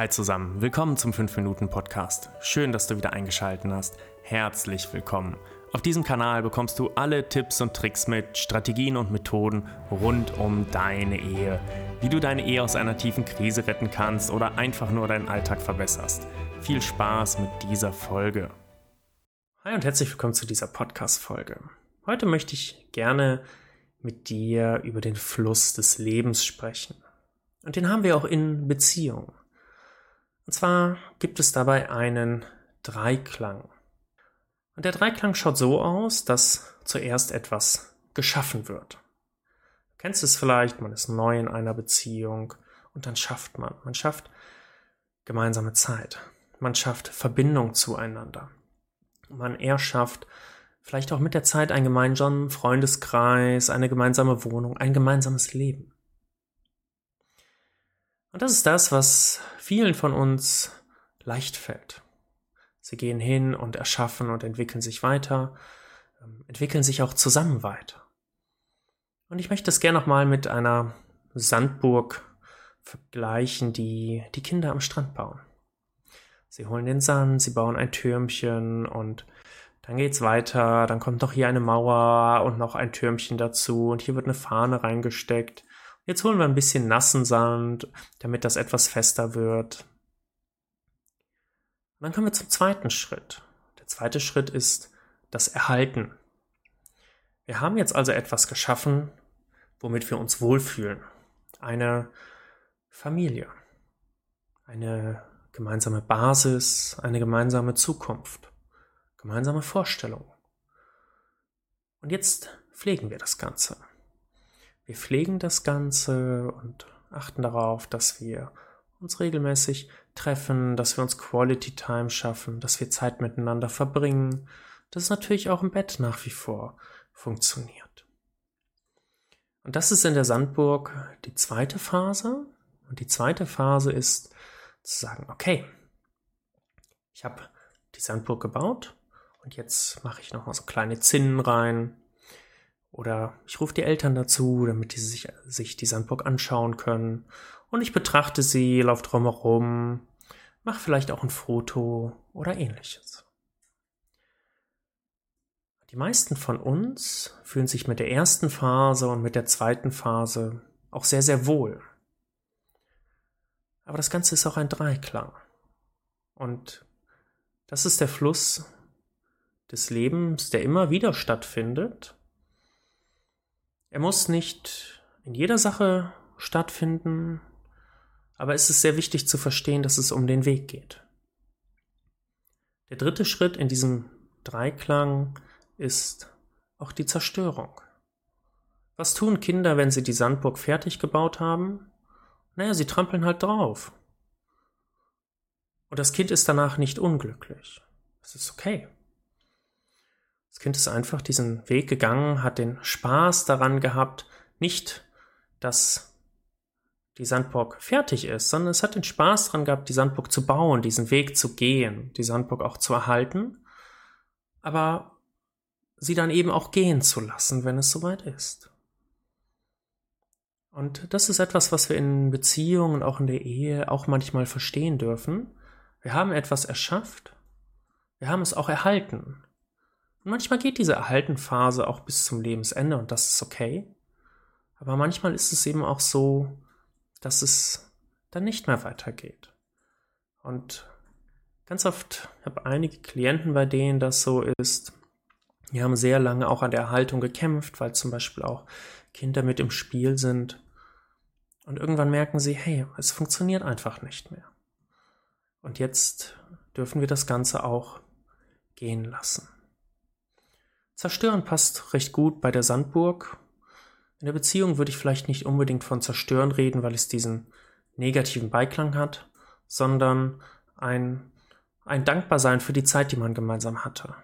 Hi zusammen, willkommen zum 5-Minuten-Podcast. Schön, dass du wieder eingeschaltet hast. Herzlich willkommen. Auf diesem Kanal bekommst du alle Tipps und Tricks mit, Strategien und Methoden rund um deine Ehe. Wie du deine Ehe aus einer tiefen Krise retten kannst oder einfach nur deinen Alltag verbesserst. Viel Spaß mit dieser Folge. Hi und herzlich willkommen zu dieser Podcast-Folge. Heute möchte ich gerne mit dir über den Fluss des Lebens sprechen. Und den haben wir auch in Beziehungen. Und zwar gibt es dabei einen Dreiklang. Und der Dreiklang schaut so aus, dass zuerst etwas geschaffen wird. Du kennst es vielleicht, man ist neu in einer Beziehung und dann schafft man. Man schafft gemeinsame Zeit. Man schafft Verbindung zueinander. Man erschafft vielleicht auch mit der Zeit einen gemeinsamen Freundeskreis, eine gemeinsame Wohnung, ein gemeinsames Leben. Und das ist das, was vielen von uns leicht fällt. Sie gehen hin und erschaffen und entwickeln sich weiter, ähm, entwickeln sich auch zusammen weiter. Und ich möchte es gerne nochmal mit einer Sandburg vergleichen, die die Kinder am Strand bauen. Sie holen den Sand, sie bauen ein Türmchen und dann geht's weiter, dann kommt noch hier eine Mauer und noch ein Türmchen dazu und hier wird eine Fahne reingesteckt Jetzt holen wir ein bisschen nassen Sand, damit das etwas fester wird. Und dann kommen wir zum zweiten Schritt. Der zweite Schritt ist das Erhalten. Wir haben jetzt also etwas geschaffen, womit wir uns wohlfühlen. Eine Familie. Eine gemeinsame Basis, eine gemeinsame Zukunft, gemeinsame Vorstellungen. Und jetzt pflegen wir das Ganze. Wir pflegen das Ganze und achten darauf, dass wir uns regelmäßig treffen, dass wir uns Quality Time schaffen, dass wir Zeit miteinander verbringen, dass es natürlich auch im Bett nach wie vor funktioniert. Und das ist in der Sandburg die zweite Phase. Und die zweite Phase ist zu sagen, okay, ich habe die Sandburg gebaut und jetzt mache ich noch mal so kleine Zinnen rein, oder ich rufe die Eltern dazu, damit die sich, sich die Sandburg anschauen können. Und ich betrachte sie, laufe drumherum, mache vielleicht auch ein Foto oder ähnliches. Die meisten von uns fühlen sich mit der ersten Phase und mit der zweiten Phase auch sehr, sehr wohl. Aber das Ganze ist auch ein Dreiklang. Und das ist der Fluss des Lebens, der immer wieder stattfindet er muss nicht in jeder Sache stattfinden, aber es ist sehr wichtig zu verstehen, dass es um den Weg geht. Der dritte Schritt in diesem Dreiklang ist auch die Zerstörung. Was tun Kinder, wenn sie die Sandburg fertig gebaut haben? Naja, sie trampeln halt drauf. Und das Kind ist danach nicht unglücklich. Das ist okay. Das Kind ist einfach diesen Weg gegangen, hat den Spaß daran gehabt, nicht, dass die Sandburg fertig ist, sondern es hat den Spaß daran gehabt, die Sandburg zu bauen, diesen Weg zu gehen, die Sandburg auch zu erhalten, aber sie dann eben auch gehen zu lassen, wenn es soweit ist. Und das ist etwas, was wir in Beziehungen auch in der Ehe auch manchmal verstehen dürfen. Wir haben etwas erschafft, wir haben es auch erhalten. Manchmal geht diese Erhaltenphase auch bis zum Lebensende und das ist okay. Aber manchmal ist es eben auch so, dass es dann nicht mehr weitergeht. Und ganz oft habe einige Klienten, bei denen das so ist, die haben sehr lange auch an der Erhaltung gekämpft, weil zum Beispiel auch Kinder mit im Spiel sind. Und irgendwann merken sie, hey, es funktioniert einfach nicht mehr. Und jetzt dürfen wir das Ganze auch gehen lassen. Zerstören passt recht gut bei der Sandburg. In der Beziehung würde ich vielleicht nicht unbedingt von Zerstören reden, weil es diesen negativen Beiklang hat, sondern ein, ein Dankbarsein für die Zeit, die man gemeinsam hatte.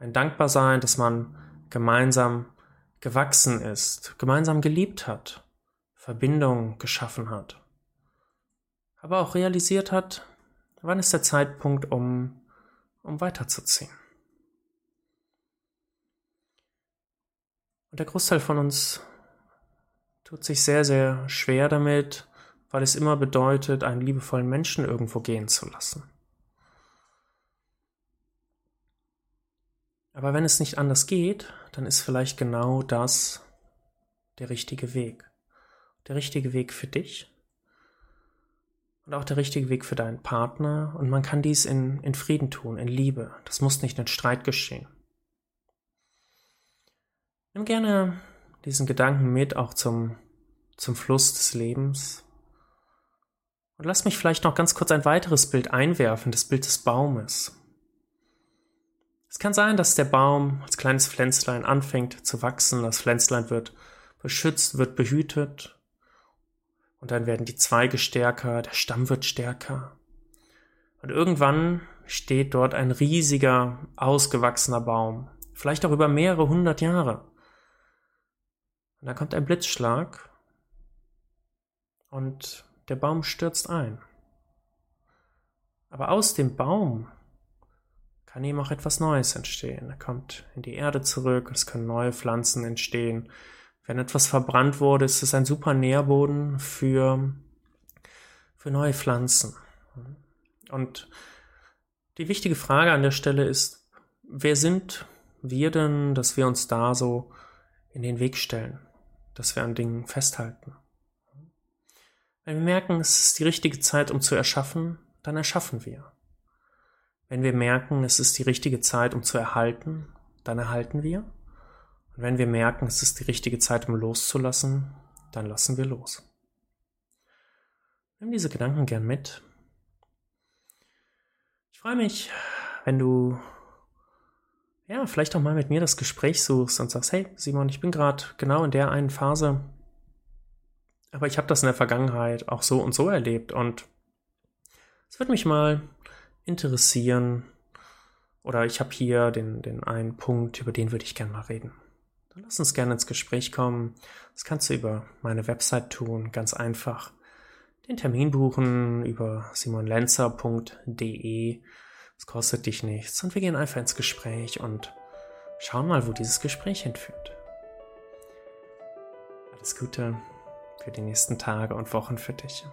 Ein Dankbarsein, dass man gemeinsam gewachsen ist, gemeinsam geliebt hat, Verbindung geschaffen hat. Aber auch realisiert hat, wann ist der Zeitpunkt, um, um weiterzuziehen. Und der Großteil von uns tut sich sehr, sehr schwer damit, weil es immer bedeutet, einen liebevollen Menschen irgendwo gehen zu lassen. Aber wenn es nicht anders geht, dann ist vielleicht genau das der richtige Weg. Der richtige Weg für dich und auch der richtige Weg für deinen Partner. Und man kann dies in, in Frieden tun, in Liebe. Das muss nicht in Streit geschehen. Nimm gerne diesen Gedanken mit, auch zum, zum Fluss des Lebens. Und lass mich vielleicht noch ganz kurz ein weiteres Bild einwerfen, das Bild des Baumes. Es kann sein, dass der Baum als kleines Pflänzlein anfängt zu wachsen, das Pflänzlein wird beschützt, wird behütet und dann werden die Zweige stärker, der Stamm wird stärker. Und irgendwann steht dort ein riesiger, ausgewachsener Baum, vielleicht auch über mehrere hundert Jahre. Und da kommt ein Blitzschlag und der Baum stürzt ein. Aber aus dem Baum kann eben auch etwas Neues entstehen. Er kommt in die Erde zurück, es können neue Pflanzen entstehen. Wenn etwas verbrannt wurde, ist es ein super Nährboden für, für neue Pflanzen. Und die wichtige Frage an der Stelle ist, wer sind wir denn, dass wir uns da so in den Weg stellen, dass wir an Dingen festhalten? Wenn wir merken, es ist die richtige Zeit, um zu erschaffen, dann erschaffen wir. Wenn wir merken, es ist die richtige Zeit, um zu erhalten, dann erhalten wir. Und wenn wir merken, es ist die richtige Zeit, um loszulassen, dann lassen wir los. Nimm diese Gedanken gern mit. Ich freue mich, wenn du ja, vielleicht auch mal mit mir das Gespräch suchst und sagst, hey Simon, ich bin gerade genau in der einen Phase, aber ich habe das in der Vergangenheit auch so und so erlebt und es wird mich mal interessieren oder ich habe hier den, den einen Punkt, über den würde ich gerne mal reden. Dann lass uns gerne ins Gespräch kommen. Das kannst du über meine Website tun, ganz einfach. Den Termin buchen über simonlenzer.de. Es kostet dich nichts und wir gehen einfach ins Gespräch und schauen mal, wo dieses Gespräch hinführt. Alles Gute für die nächsten Tage und Wochen für dich.